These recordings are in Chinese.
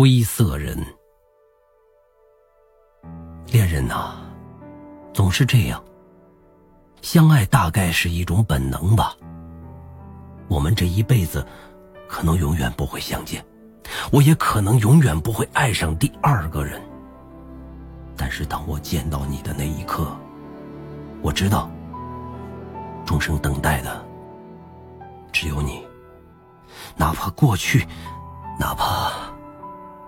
灰色人。恋人呐，总是这样。相爱大概是一种本能吧。我们这一辈子，可能永远不会相见，我也可能永远不会爱上第二个人。但是当我见到你的那一刻，我知道，终生等待的只有你。哪怕过去，哪怕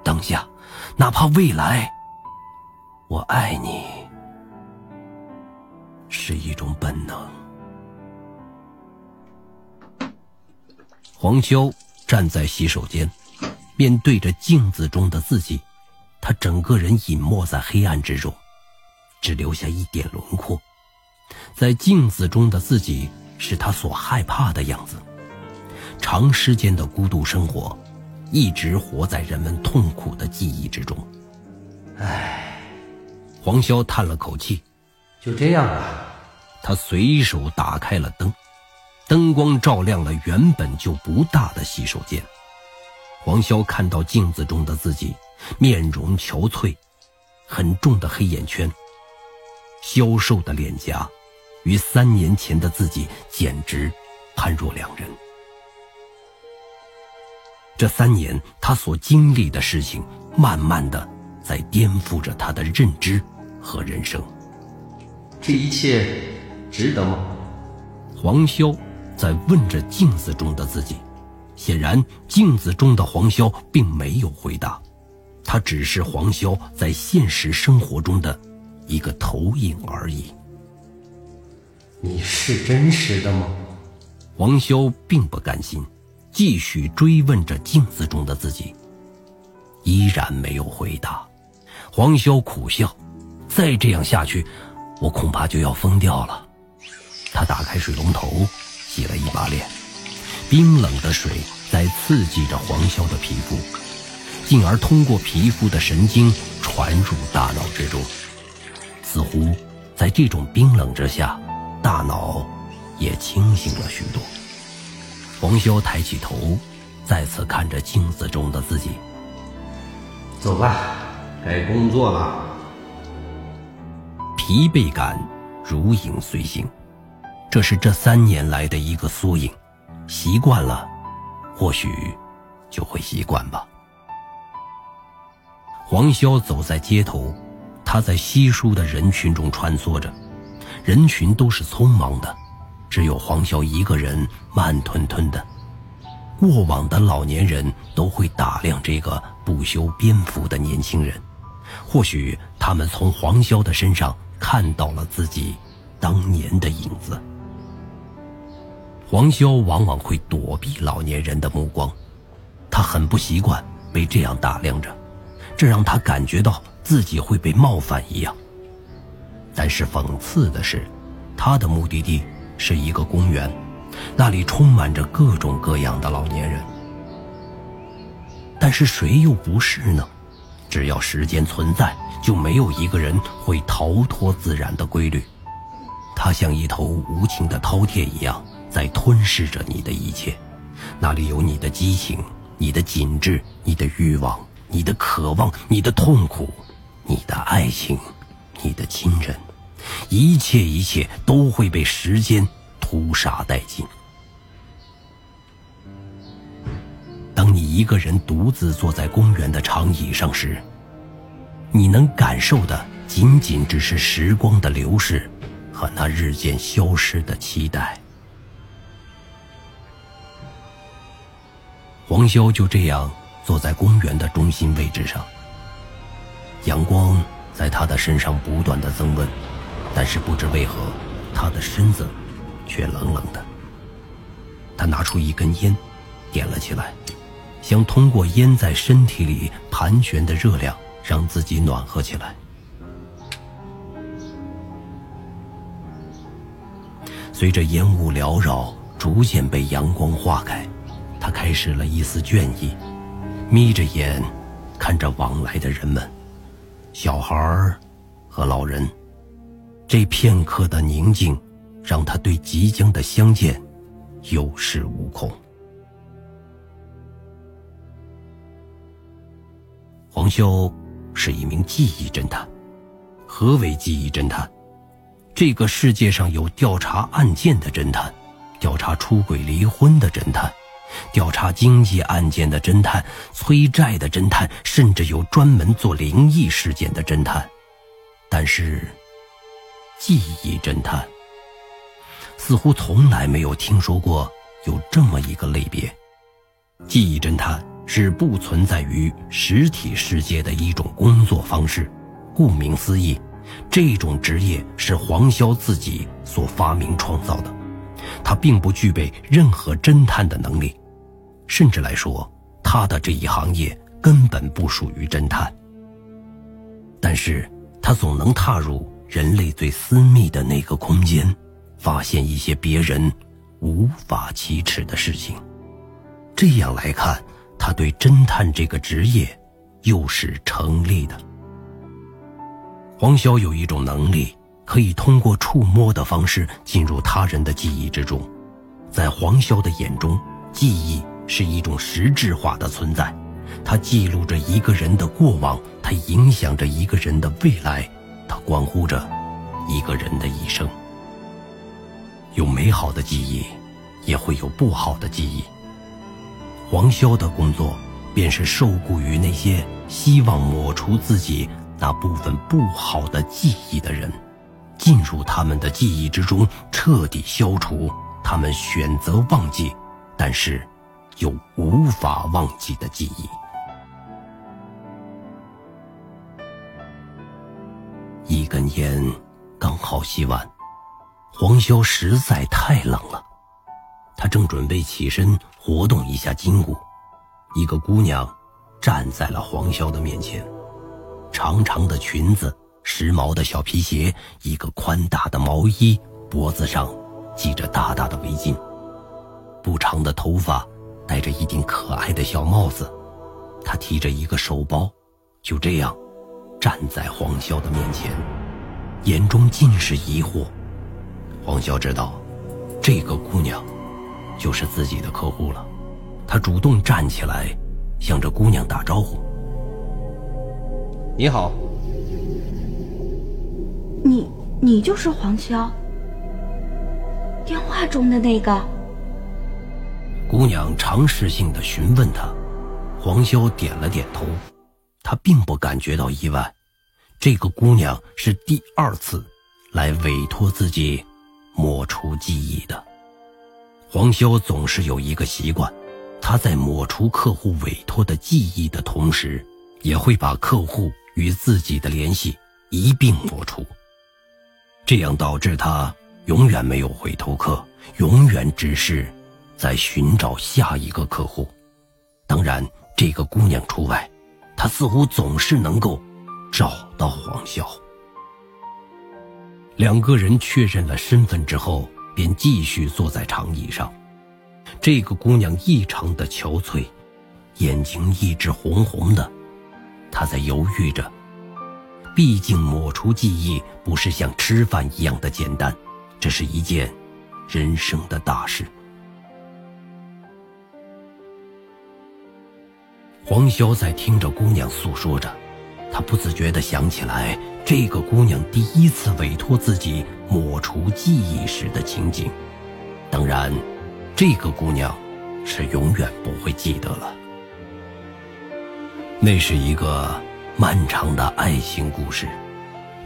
当下，哪怕未来，我爱你是一种本能。黄潇站在洗手间，面对着镜子中的自己，他整个人隐没在黑暗之中，只留下一点轮廓。在镜子中的自己是他所害怕的样子。长时间的孤独生活，一直活在人们痛苦的记忆之中。唉，黄潇叹了口气，就这样吧。他随手打开了灯，灯光照亮了原本就不大的洗手间。黄潇看到镜子中的自己，面容憔悴，很重的黑眼圈，消瘦的脸颊，与三年前的自己简直判若两人。这三年，他所经历的事情，慢慢的在颠覆着他的认知和人生。这一切值得吗？黄潇在问着镜子中的自己。显然，镜子中的黄潇并没有回答，他只是黄潇在现实生活中的一个投影而已。你是真实的吗？黄潇并不甘心。继续追问着镜子中的自己，依然没有回答。黄潇苦笑，再这样下去，我恐怕就要疯掉了。他打开水龙头，洗了一把脸，冰冷的水在刺激着黄潇的皮肤，进而通过皮肤的神经传入大脑之中。似乎在这种冰冷之下，大脑也清醒了许多。黄潇抬起头，再次看着镜子中的自己。走吧，该工作了。疲惫感如影随形，这是这三年来的一个缩影。习惯了，或许就会习惯吧。黄潇走在街头，他在稀疏的人群中穿梭着，人群都是匆忙的。只有黄潇一个人慢吞吞的。过往的老年人都会打量这个不修边幅的年轻人，或许他们从黄潇的身上看到了自己当年的影子。黄潇往往会躲避老年人的目光，他很不习惯被这样打量着，这让他感觉到自己会被冒犯一样。但是讽刺的是，他的目的地。是一个公园，那里充满着各种各样的老年人。但是谁又不是呢？只要时间存在，就没有一个人会逃脱自然的规律。它像一头无情的饕餮一样，在吞噬着你的一切。那里有你的激情、你的紧致、你的欲望、你的渴望、你的痛苦、你的爱情、你的亲人。一切一切都会被时间屠杀殆尽。当你一个人独自坐在公园的长椅上时，你能感受的仅仅只是时光的流逝和那日渐消失的期待。黄潇就这样坐在公园的中心位置上，阳光在他的身上不断的增温。但是不知为何，他的身子却冷冷的。他拿出一根烟，点了起来，想通过烟在身体里盘旋的热量，让自己暖和起来。随着烟雾缭绕，逐渐被阳光化开，他开始了一丝倦意，眯着眼看着往来的人们，小孩儿和老人。这片刻的宁静，让他对即将的相见有恃无恐。黄潇是一名记忆侦探。何为记忆侦探？这个世界上有调查案件的侦探，调查出轨离婚的侦探，调查经济案件的侦探，催债的侦探，甚至有专门做灵异事件的侦探。但是，记忆侦探似乎从来没有听说过有这么一个类别。记忆侦探是不存在于实体世界的一种工作方式。顾名思义，这种职业是黄潇自己所发明创造的，他并不具备任何侦探的能力，甚至来说，他的这一行业根本不属于侦探。但是，他总能踏入人类最私密的那个空间，发现一些别人无法启齿的事情。这样来看，他对侦探这个职业又是成立的。黄潇有一种能力，可以通过触摸的方式进入他人的记忆之中。在黄潇的眼中，记忆是一种实质化的存在，它记录着一个人的过往，它影响着一个人的未来，它关乎着一个人的一生。有美好的记忆，也会有不好的记忆。黄潇的工作，便是受雇于那些希望抹除自己。那部分不好的记忆的人，进入他们的记忆之中，彻底消除他们选择忘记，但是又无法忘记的记忆。一根烟刚好吸完，黄潇实在太冷了，他正准备起身活动一下筋骨，一个姑娘站在了黄潇的面前。长长的裙子，时髦的小皮鞋，一个宽大的毛衣，脖子上系着大大的围巾，不长的头发，戴着一顶可爱的小帽子。他提着一个手包，就这样站在黄潇的面前，眼中尽是疑惑。黄潇知道，这个姑娘就是自己的客户了。他主动站起来，向着姑娘打招呼。你好，你你就是黄潇，电话中的那个。姑娘尝试性的询问他，黄潇点了点头，他并不感觉到意外。这个姑娘是第二次来委托自己抹除记忆的。黄潇总是有一个习惯，他在抹除客户委托的记忆的同时，也会把客户。与自己的联系一并抹除，这样导致他永远没有回头客，永远只是在寻找下一个客户。当然，这个姑娘除外，他似乎总是能够找到黄潇。两个人确认了身份之后，便继续坐在长椅上。这个姑娘异常的憔悴，眼睛一直红红的。他在犹豫着，毕竟抹除记忆不是像吃饭一样的简单，这是一件人生的大事。黄潇在听着姑娘诉说着，他不自觉地想起来这个姑娘第一次委托自己抹除记忆时的情景。当然，这个姑娘是永远不会记得了。那是一个漫长的爱情故事，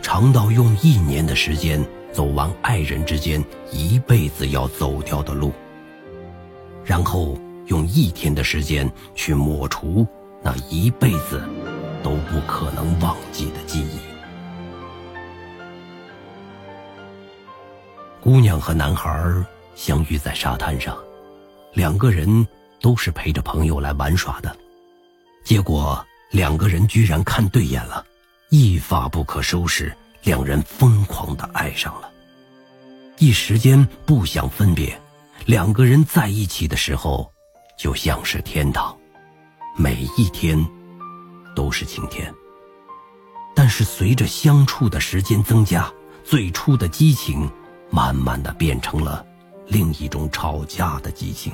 长到用一年的时间走完爱人之间一辈子要走掉的路，然后用一天的时间去抹除那一辈子都不可能忘记的记忆。姑娘和男孩相遇在沙滩上，两个人都是陪着朋友来玩耍的。结果两个人居然看对眼了，一发不可收拾，两人疯狂的爱上了，一时间不想分别。两个人在一起的时候，就像是天堂，每一天都是晴天。但是随着相处的时间增加，最初的激情慢慢的变成了另一种吵架的激情，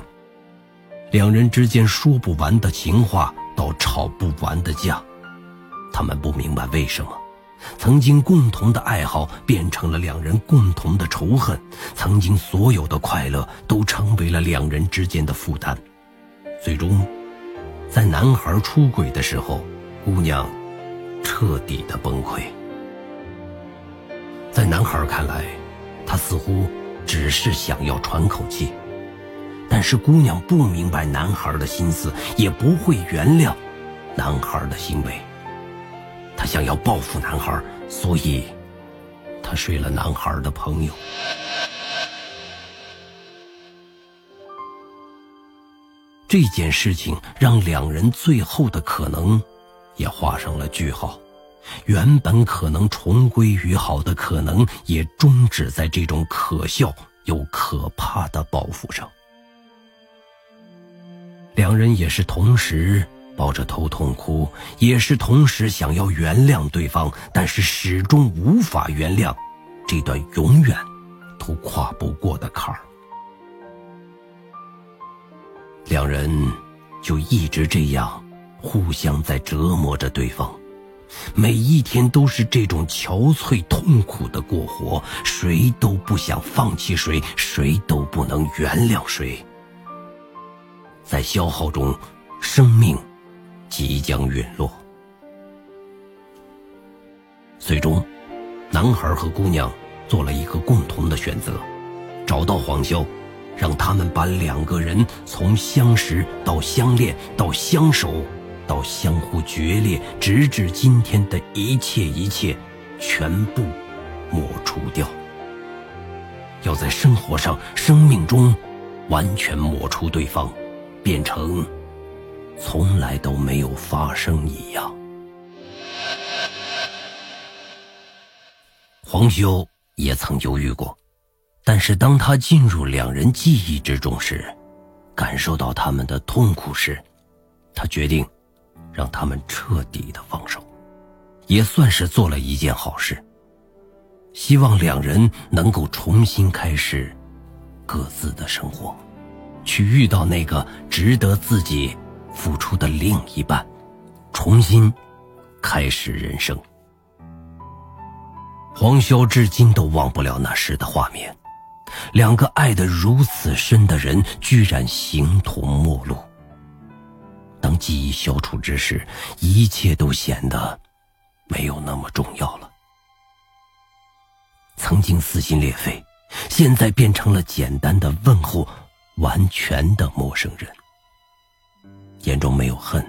两人之间说不完的情话。到吵不完的架，他们不明白为什么，曾经共同的爱好变成了两人共同的仇恨，曾经所有的快乐都成为了两人之间的负担。最终，在男孩出轨的时候，姑娘彻底的崩溃。在男孩看来，他似乎只是想要喘口气，但是姑娘不明白男孩的心思，也不会原谅男孩的行为。她想要报复男孩，所以她睡了男孩的朋友。这件事情让两人最后的可能也画上了句号。原本可能重归于好的可能，也终止在这种可笑又可怕的报复上。两人也是同时抱着头痛哭，也是同时想要原谅对方，但是始终无法原谅这段永远都跨不过的坎儿。两人就一直这样，互相在折磨着对方。每一天都是这种憔悴痛苦的过活，谁都不想放弃谁，谁都不能原谅谁。在消耗中，生命即将陨落。最终，男孩和姑娘做了一个共同的选择，找到黄潇，让他们把两个人从相识到相恋到相守。到相互决裂，直至今天的一切一切，全部抹除掉。要在生活上、生命中，完全抹除对方，变成从来都没有发生一样。黄修也曾犹豫过，但是当他进入两人记忆之中时，感受到他们的痛苦时，他决定。让他们彻底的放手，也算是做了一件好事。希望两人能够重新开始各自的生活，去遇到那个值得自己付出的另一半，重新开始人生。黄潇至今都忘不了那时的画面，两个爱得如此深的人，居然形同陌路。当记忆消除之时，一切都显得没有那么重要了。曾经撕心裂肺，现在变成了简单的问候，完全的陌生人。眼中没有恨，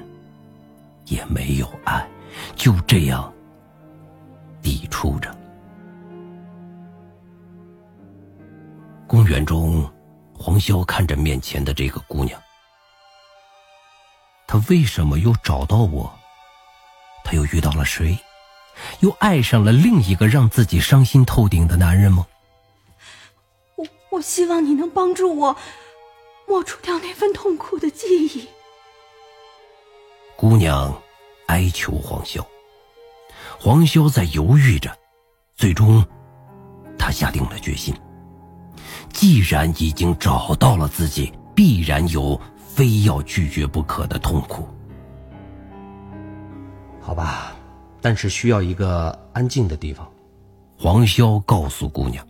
也没有爱，就这样抵触着。公园中，黄潇看着面前的这个姑娘。她为什么又找到我？她又遇到了谁？又爱上了另一个让自己伤心透顶的男人吗？我我希望你能帮助我抹除掉那份痛苦的记忆。姑娘哀求黄潇，黄潇在犹豫着，最终，他下定了决心。既然已经找到了自己，必然有。非要拒绝不可的痛苦。好吧，但是需要一个安静的地方。黄潇告诉姑娘。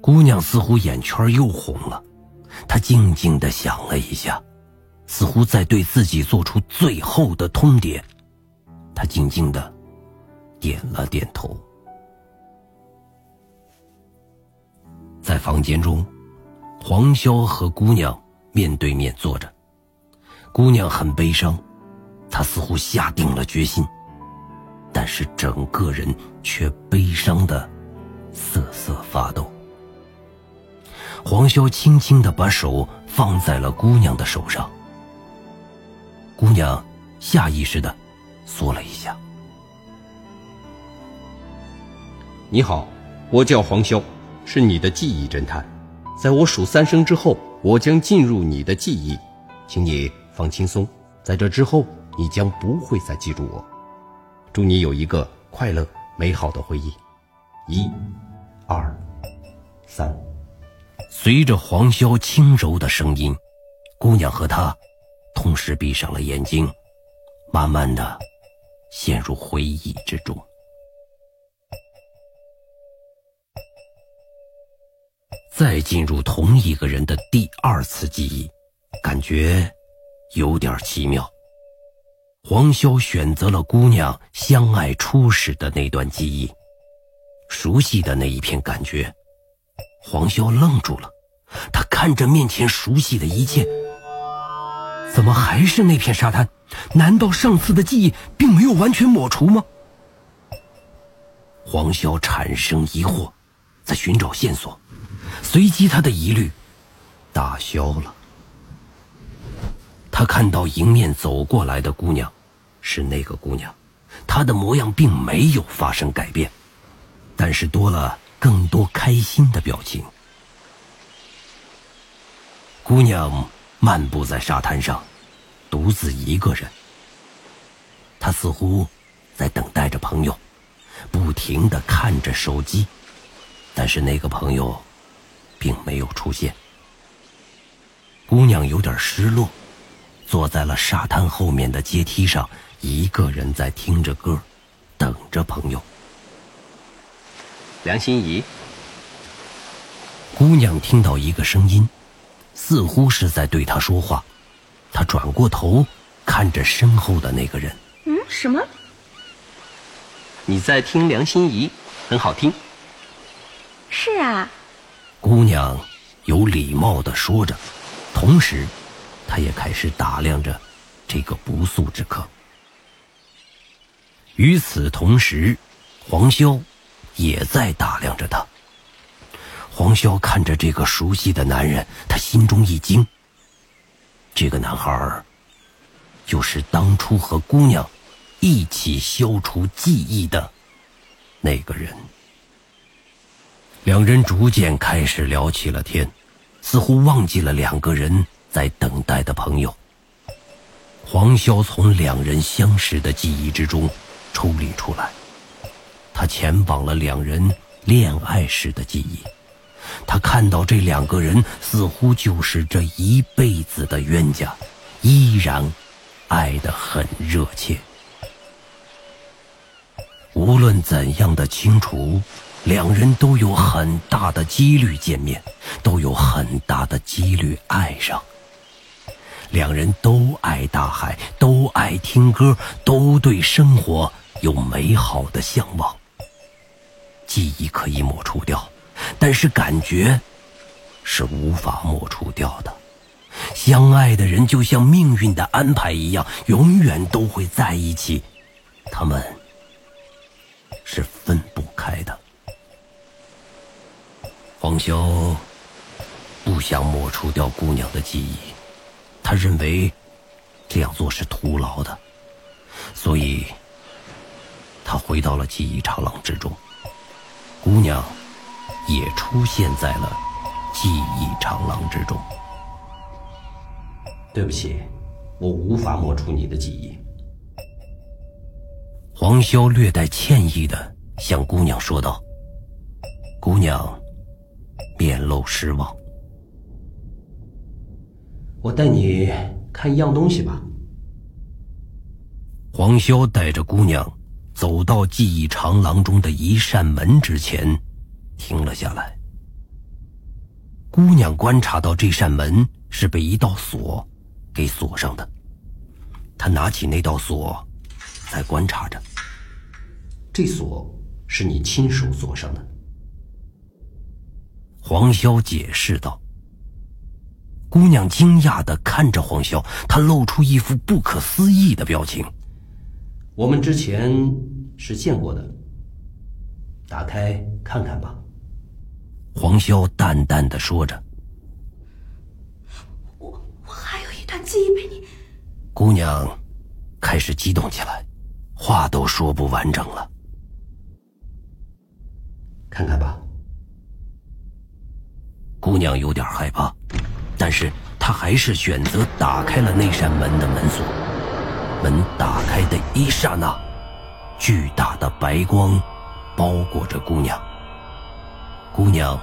姑娘似乎眼圈又红了，她静静的想了一下，似乎在对自己做出最后的通牒。她静静的点了点头，在房间中。黄潇和姑娘面对面坐着，姑娘很悲伤，她似乎下定了决心，但是整个人却悲伤的瑟瑟发抖。黄潇轻轻的把手放在了姑娘的手上，姑娘下意识的缩了一下。你好，我叫黄潇，是你的记忆侦探。在我数三声之后，我将进入你的记忆，请你放轻松。在这之后，你将不会再记住我。祝你有一个快乐美好的回忆。一、二、三。随着黄潇轻柔的声音，姑娘和他同时闭上了眼睛，慢慢的陷入回忆之中。再进入同一个人的第二次记忆，感觉有点奇妙。黄潇选择了姑娘相爱初始的那段记忆，熟悉的那一片感觉。黄潇愣住了，他看着面前熟悉的一切，怎么还是那片沙滩？难道上次的记忆并没有完全抹除吗？黄潇产生疑惑，在寻找线索。随即，他的疑虑打消了。他看到迎面走过来的姑娘，是那个姑娘，她的模样并没有发生改变，但是多了更多开心的表情。姑娘漫步在沙滩上，独自一个人。她似乎在等待着朋友，不停的看着手机，但是那个朋友。并没有出现。姑娘有点失落，坐在了沙滩后面的阶梯上，一个人在听着歌，等着朋友。梁心怡。姑娘听到一个声音，似乎是在对她说话。她转过头，看着身后的那个人。嗯，什么？你在听梁心怡，很好听。是啊。姑娘有礼貌的说着，同时，她也开始打量着这个不速之客。与此同时，黄潇也在打量着他。黄潇看着这个熟悉的男人，他心中一惊。这个男孩儿，就是当初和姑娘一起消除记忆的那个人。两人逐渐开始聊起了天，似乎忘记了两个人在等待的朋友。黄潇从两人相识的记忆之中抽离出来，他前往了两人恋爱时的记忆。他看到这两个人似乎就是这一辈子的冤家，依然爱得很热切。无论怎样的清除。两人都有很大的几率见面，都有很大的几率爱上。两人都爱大海，都爱听歌，都对生活有美好的向往。记忆可以抹除掉，但是感觉是无法抹除掉的。相爱的人就像命运的安排一样，永远都会在一起。他们是分不开的。黄潇不想抹除掉姑娘的记忆，他认为这样做是徒劳的，所以他回到了记忆长廊之中。姑娘也出现在了记忆长廊之中。对不起，我无法抹除你的记忆。黄潇略带歉意的向姑娘说道：“姑娘。”面露失望。我带你看一样东西吧。黄潇带着姑娘走到记忆长廊中的一扇门之前，停了下来。姑娘观察到这扇门是被一道锁给锁上的，她拿起那道锁，在观察着。这锁是你亲手锁上的。黄潇解释道：“姑娘惊讶的看着黄潇，她露出一副不可思议的表情。我们之前是见过的，打开看看吧。”黄潇淡淡的说着。“我我还有一段记忆被你……”姑娘开始激动起来，话都说不完整了。看看吧。姑娘有点害怕，但是她还是选择打开了那扇门的门锁。门打开的一刹那，巨大的白光包裹着姑娘。姑娘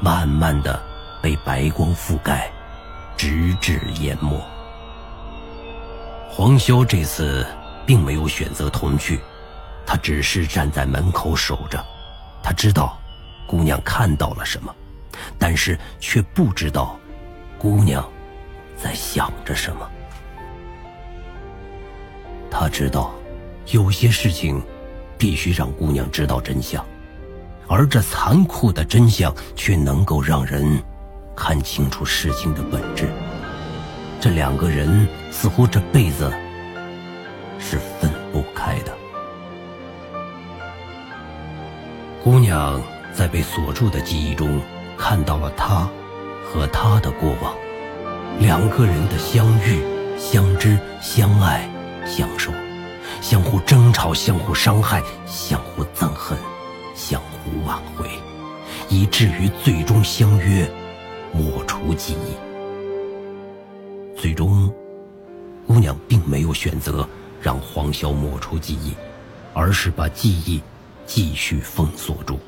慢慢的被白光覆盖，直至淹没。黄潇这次并没有选择同去，他只是站在门口守着。他知道姑娘看到了什么，但是却不知道姑娘在想着什么。他知道有些事情必须让姑娘知道真相，而这残酷的真相却能够让人看清楚事情的本质。这两个人似乎这辈子是分不开的。姑娘在被锁住的记忆中看到了他和他的过往，两个人的相遇、相知、相爱、相守，相互争吵、相互伤害、相互憎恨、相互挽回，以至于最终相约抹除记忆。最终，姑娘并没有选择让黄潇抹除记忆，而是把记忆继续封锁住。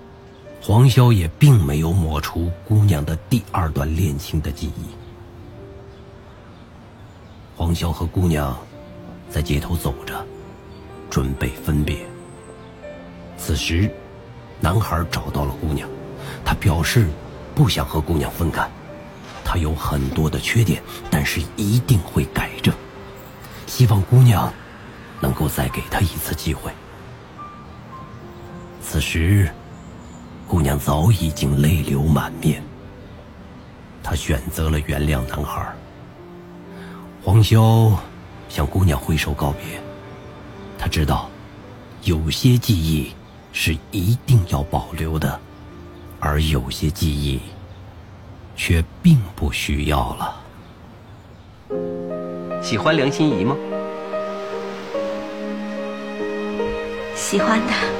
黄潇也并没有抹除姑娘的第二段恋情的记忆。黄潇和姑娘在街头走着，准备分别。此时，男孩找到了姑娘，他表示不想和姑娘分开。他有很多的缺点，但是一定会改正。希望姑娘能够再给他一次机会。此时，姑娘早已经泪流满面。她选择了原谅男孩。黄潇向姑娘挥手告别。他知道，有些记忆是一定要保留的，而有些记忆。却并不需要了。喜欢梁心怡吗？喜欢的。